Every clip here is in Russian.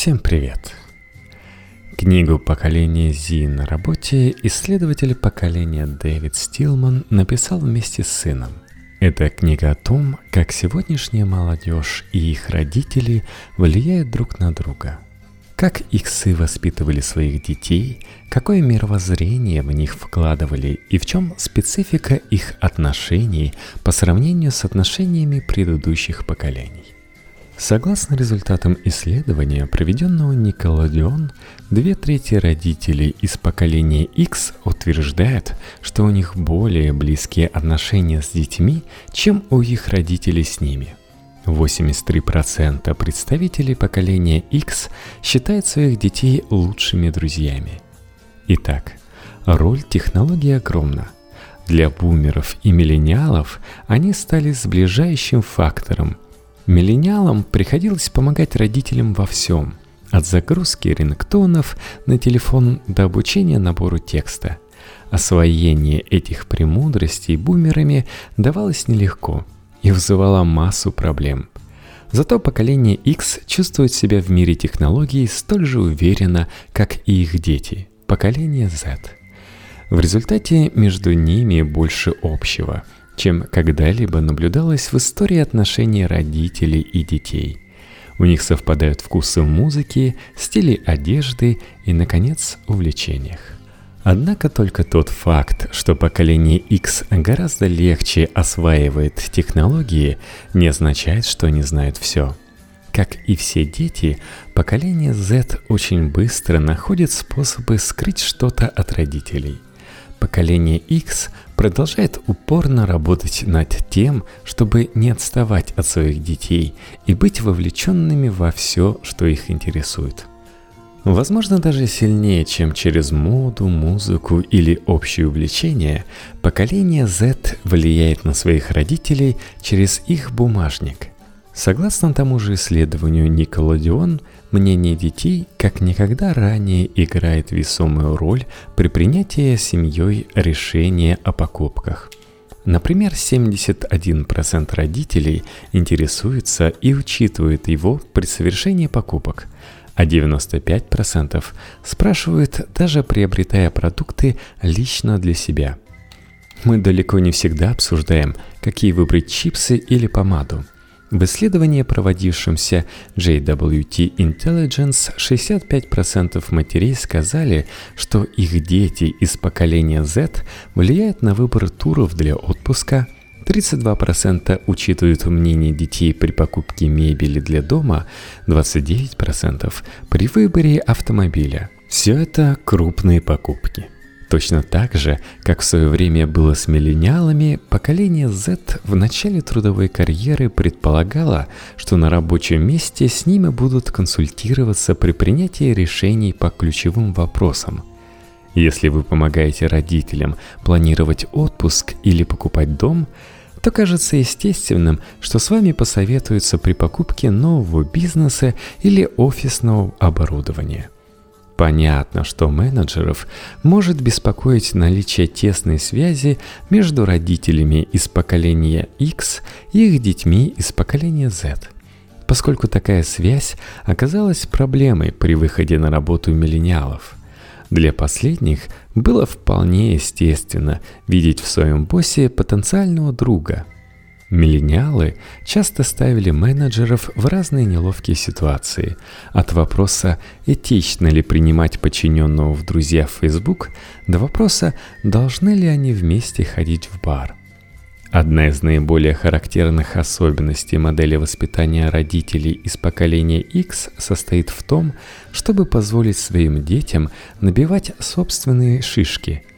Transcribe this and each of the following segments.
Всем привет! Книгу «Поколение Зи» на работе исследователь поколения Дэвид Стилман написал вместе с сыном. Это книга о том, как сегодняшняя молодежь и их родители влияют друг на друга. Как их сы воспитывали своих детей, какое мировоззрение в них вкладывали и в чем специфика их отношений по сравнению с отношениями предыдущих поколений. Согласно результатам исследования, проведенного Николодион, две трети родителей из поколения X утверждают, что у них более близкие отношения с детьми, чем у их родителей с ними. 83% представителей поколения X считают своих детей лучшими друзьями. Итак, роль технологии огромна. Для бумеров и миллениалов они стали сближающим фактором – Миллениалам приходилось помогать родителям во всем, от загрузки рингтонов на телефон до обучения набору текста. Освоение этих премудростей бумерами давалось нелегко и вызывало массу проблем. Зато поколение X чувствует себя в мире технологий столь же уверенно, как и их дети, поколение Z. В результате между ними больше общего – чем когда-либо наблюдалось в истории отношений родителей и детей. У них совпадают вкусы в музыке, стили одежды и, наконец, увлечениях. Однако только тот факт, что поколение X гораздо легче осваивает технологии, не означает, что они знают все. Как и все дети, поколение Z очень быстро находит способы скрыть что-то от родителей – Поколение X продолжает упорно работать над тем, чтобы не отставать от своих детей и быть вовлеченными во все, что их интересует. Возможно, даже сильнее, чем через моду, музыку или общее увлечение, поколение Z влияет на своих родителей через их бумажник – Согласно тому же исследованию Николодион, мнение детей как никогда ранее играет весомую роль при принятии семьей решения о покупках. Например, 71% родителей интересуются и учитывают его при совершении покупок, а 95% спрашивают, даже приобретая продукты лично для себя. Мы далеко не всегда обсуждаем, какие выбрать чипсы или помаду – в исследовании, проводившемся JWT Intelligence, 65% матерей сказали, что их дети из поколения Z влияют на выбор туров для отпуска, 32% учитывают мнение детей при покупке мебели для дома, 29% при выборе автомобиля. Все это крупные покупки – Точно так же, как в свое время было с миллениалами, поколение Z в начале трудовой карьеры предполагало, что на рабочем месте с ними будут консультироваться при принятии решений по ключевым вопросам. Если вы помогаете родителям планировать отпуск или покупать дом, то кажется естественным, что с вами посоветуются при покупке нового бизнеса или офисного оборудования – Понятно, что менеджеров может беспокоить наличие тесной связи между родителями из поколения X и их детьми из поколения Z, поскольку такая связь оказалась проблемой при выходе на работу миллениалов. Для последних было вполне естественно видеть в своем боссе потенциального друга – Миллениалы часто ставили менеджеров в разные неловкие ситуации. От вопроса, этично ли принимать подчиненного в друзья в Facebook, до вопроса, должны ли они вместе ходить в бар. Одна из наиболее характерных особенностей модели воспитания родителей из поколения X состоит в том, чтобы позволить своим детям набивать собственные шишки –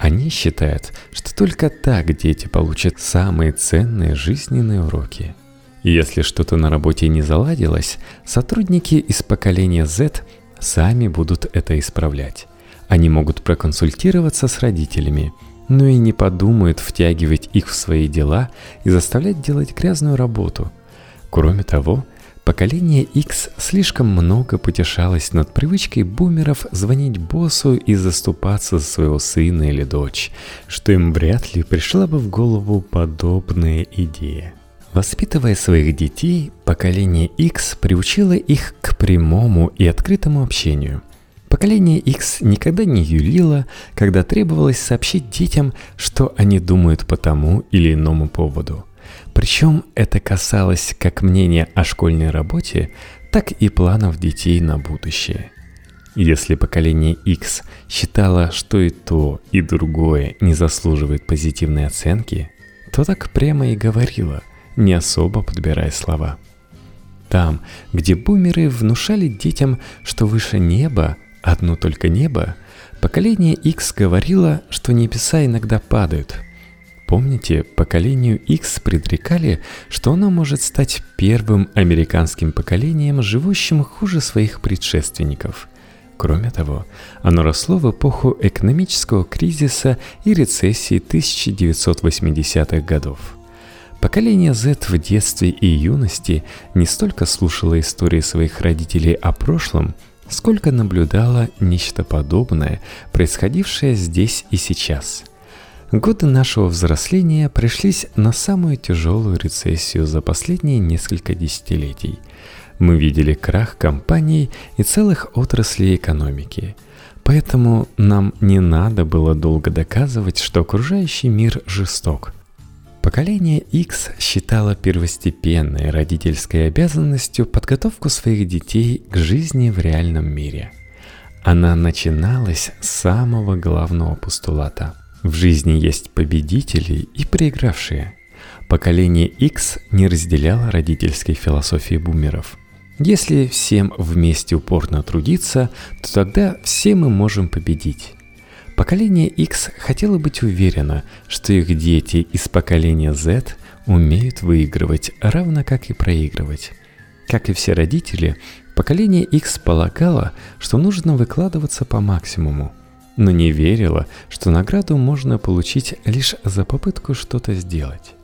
они считают, что только так дети получат самые ценные жизненные уроки. Если что-то на работе не заладилось, сотрудники из поколения Z сами будут это исправлять. Они могут проконсультироваться с родителями, но и не подумают втягивать их в свои дела и заставлять делать грязную работу. Кроме того, Поколение X слишком много потешалось над привычкой бумеров звонить боссу и заступаться за своего сына или дочь, что им вряд ли пришла бы в голову подобная идея. Воспитывая своих детей, поколение X приучило их к прямому и открытому общению. Поколение X никогда не юлило, когда требовалось сообщить детям, что они думают по тому или иному поводу. Причем это касалось как мнения о школьной работе, так и планов детей на будущее. Если поколение X считало, что и то, и другое не заслуживает позитивной оценки, то так прямо и говорило – не особо подбирая слова. Там, где бумеры внушали детям, что выше неба, одно только небо, поколение X говорило, что небеса иногда падают. Помните, поколению X предрекали, что оно может стать первым американским поколением, живущим хуже своих предшественников. Кроме того, оно росло в эпоху экономического кризиса и рецессии 1980-х годов – Поколение Z в детстве и юности не столько слушало истории своих родителей о прошлом, сколько наблюдало нечто подобное, происходившее здесь и сейчас. Годы нашего взросления пришлись на самую тяжелую рецессию за последние несколько десятилетий. Мы видели крах компаний и целых отраслей экономики. Поэтому нам не надо было долго доказывать, что окружающий мир жесток – Поколение X считало первостепенной родительской обязанностью подготовку своих детей к жизни в реальном мире. Она начиналась с самого главного постулата. В жизни есть победители и проигравшие. Поколение X не разделяло родительской философии бумеров. Если всем вместе упорно трудиться, то тогда все мы можем победить. Поколение X хотело быть уверено, что их дети из поколения Z умеют выигрывать, равно как и проигрывать. Как и все родители, поколение X полагало, что нужно выкладываться по максимуму, но не верило, что награду можно получить лишь за попытку что-то сделать.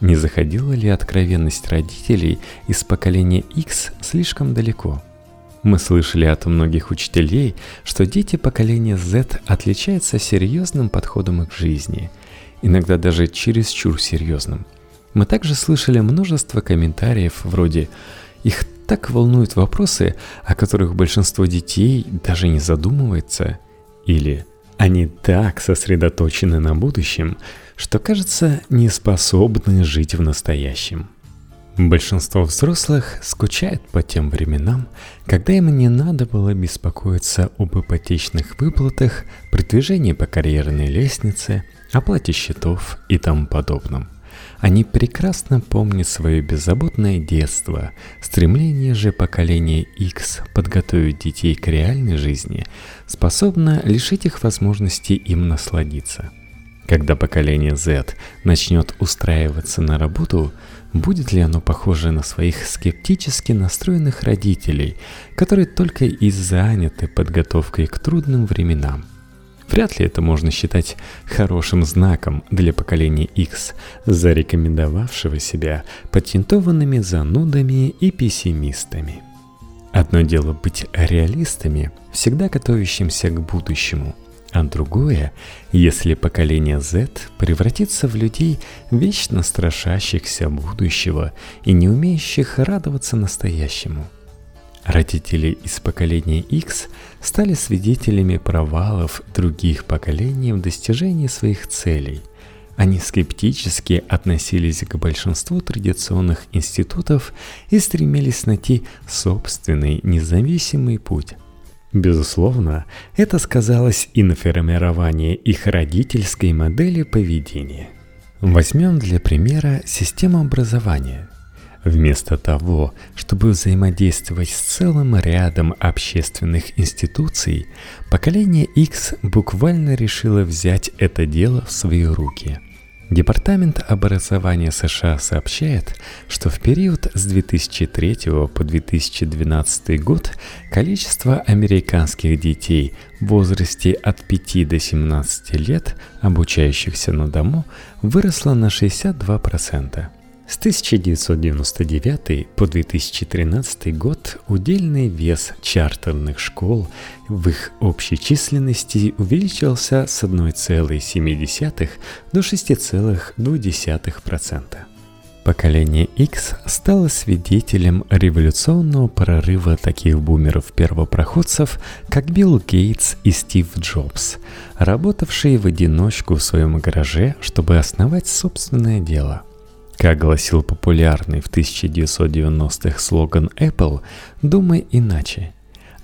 Не заходила ли откровенность родителей из поколения X слишком далеко – мы слышали от многих учителей, что дети поколения Z отличаются серьезным подходом к жизни, иногда даже чересчур серьезным. Мы также слышали множество комментариев вроде «Их так волнуют вопросы, о которых большинство детей даже не задумывается» или «Они так сосредоточены на будущем, что, кажется, не способны жить в настоящем». Большинство взрослых скучает по тем временам, когда им не надо было беспокоиться об ипотечных выплатах, продвижении по карьерной лестнице, оплате счетов и тому подобном. Они прекрасно помнят свое беззаботное детство, стремление же поколения X подготовить детей к реальной жизни способно лишить их возможности им насладиться. Когда поколение Z начнет устраиваться на работу – Будет ли оно похоже на своих скептически настроенных родителей, которые только и заняты подготовкой к трудным временам? Вряд ли это можно считать хорошим знаком для поколения X, зарекомендовавшего себя патентованными занудами и пессимистами. Одно дело быть реалистами, всегда готовящимся к будущему – а другое, если поколение Z превратится в людей, вечно страшащихся будущего и не умеющих радоваться настоящему. Родители из поколения X стали свидетелями провалов других поколений в достижении своих целей. Они скептически относились к большинству традиционных институтов и стремились найти собственный независимый путь. Безусловно, это сказалось и на формировании их родительской модели поведения. Возьмем для примера систему образования. Вместо того, чтобы взаимодействовать с целым рядом общественных институций, поколение X буквально решило взять это дело в свои руки – Департамент образования США сообщает, что в период с 2003 по 2012 год количество американских детей в возрасте от 5 до 17 лет, обучающихся на дому, выросло на 62%. С 1999 по 2013 год удельный вес чартерных школ в их общей численности увеличился с 1,7 до 6,2%. Поколение X стало свидетелем революционного прорыва таких бумеров-первопроходцев, как Билл Гейтс и Стив Джобс, работавшие в одиночку в своем гараже, чтобы основать собственное дело. Как гласил популярный в 1990-х слоган Apple «Думай иначе»,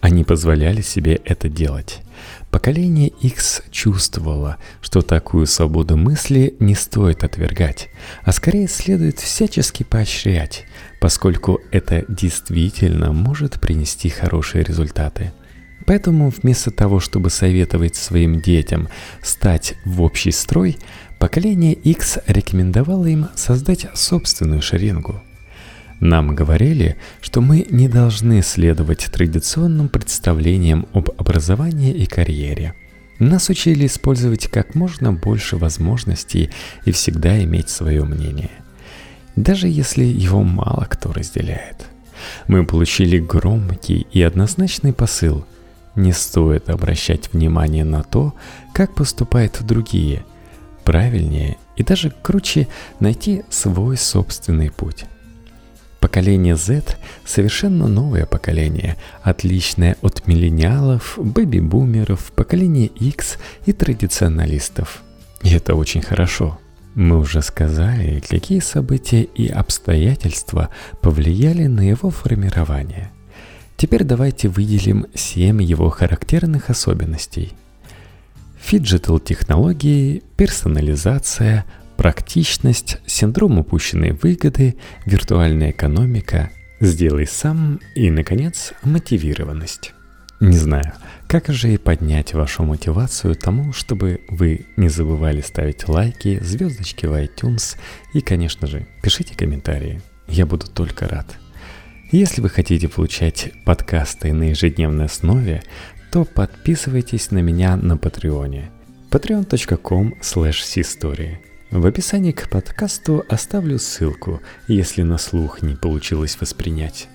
они позволяли себе это делать. Поколение X чувствовало, что такую свободу мысли не стоит отвергать, а скорее следует всячески поощрять, поскольку это действительно может принести хорошие результаты. Поэтому вместо того, чтобы советовать своим детям стать в общий строй, поколение X рекомендовало им создать собственную шеренгу – нам говорили, что мы не должны следовать традиционным представлениям об образовании и карьере. Нас учили использовать как можно больше возможностей и всегда иметь свое мнение. Даже если его мало кто разделяет. Мы получили громкий и однозначный посыл. Не стоит обращать внимание на то, как поступают другие. Правильнее и даже круче найти свой собственный путь. Поколение Z – совершенно новое поколение, отличное от миллениалов, бэби-бумеров, поколения X и традиционалистов. И это очень хорошо. Мы уже сказали, какие события и обстоятельства повлияли на его формирование. Теперь давайте выделим 7 его характерных особенностей. Фиджитал-технологии, персонализация, практичность, синдром упущенной выгоды, виртуальная экономика, сделай сам и, наконец, мотивированность. Не знаю, как же и поднять вашу мотивацию тому, чтобы вы не забывали ставить лайки, звездочки в iTunes и, конечно же, пишите комментарии. Я буду только рад. Если вы хотите получать подкасты на ежедневной основе, то подписывайтесь на меня на Патреоне patreon.com slash в описании к подкасту оставлю ссылку, если на слух не получилось воспринять.